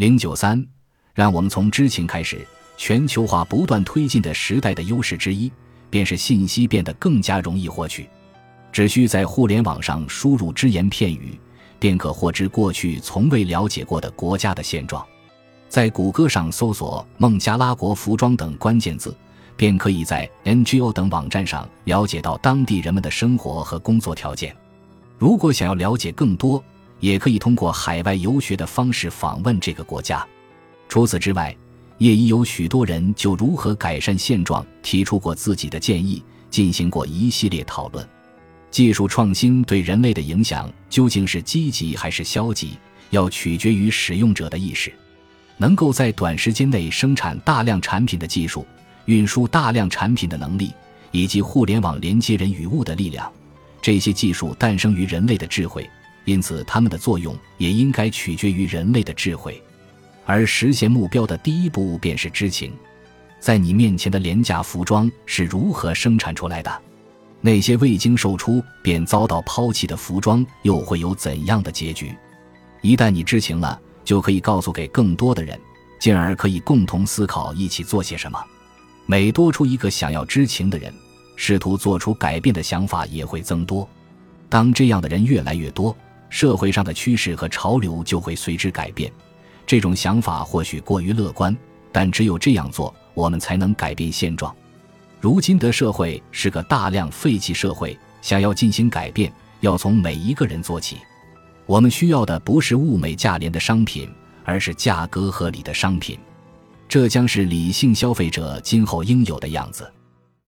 零九三，让我们从知情开始。全球化不断推进的时代的优势之一，便是信息变得更加容易获取。只需在互联网上输入只言片语，便可获知过去从未了解过的国家的现状。在谷歌上搜索“孟加拉国服装”等关键字，便可以在 NGO 等网站上了解到当地人们的生活和工作条件。如果想要了解更多，也可以通过海外游学的方式访问这个国家。除此之外，也已有许多人就如何改善现状提出过自己的建议，进行过一系列讨论。技术创新对人类的影响究竟是积极还是消极，要取决于使用者的意识。能够在短时间内生产大量产品的技术、运输大量产品的能力，以及互联网连接人与物的力量，这些技术诞生于人类的智慧，因此它们的作用也应该取决于人类的智慧。而实现目标的第一步便是知情。在你面前的廉价服装是如何生产出来的？那些未经售出便遭到抛弃的服装又会有怎样的结局？一旦你知情了，就可以告诉给更多的人，进而可以共同思考一起做些什么。每多出一个想要知情的人，试图做出改变的想法也会增多。当这样的人越来越多，社会上的趋势和潮流就会随之改变。这种想法或许过于乐观，但只有这样做，我们才能改变现状。如今的社会是个大量废弃社会，想要进行改变，要从每一个人做起。我们需要的不是物美价廉的商品，而是价格合理的商品。这将是理性消费者今后应有的样子。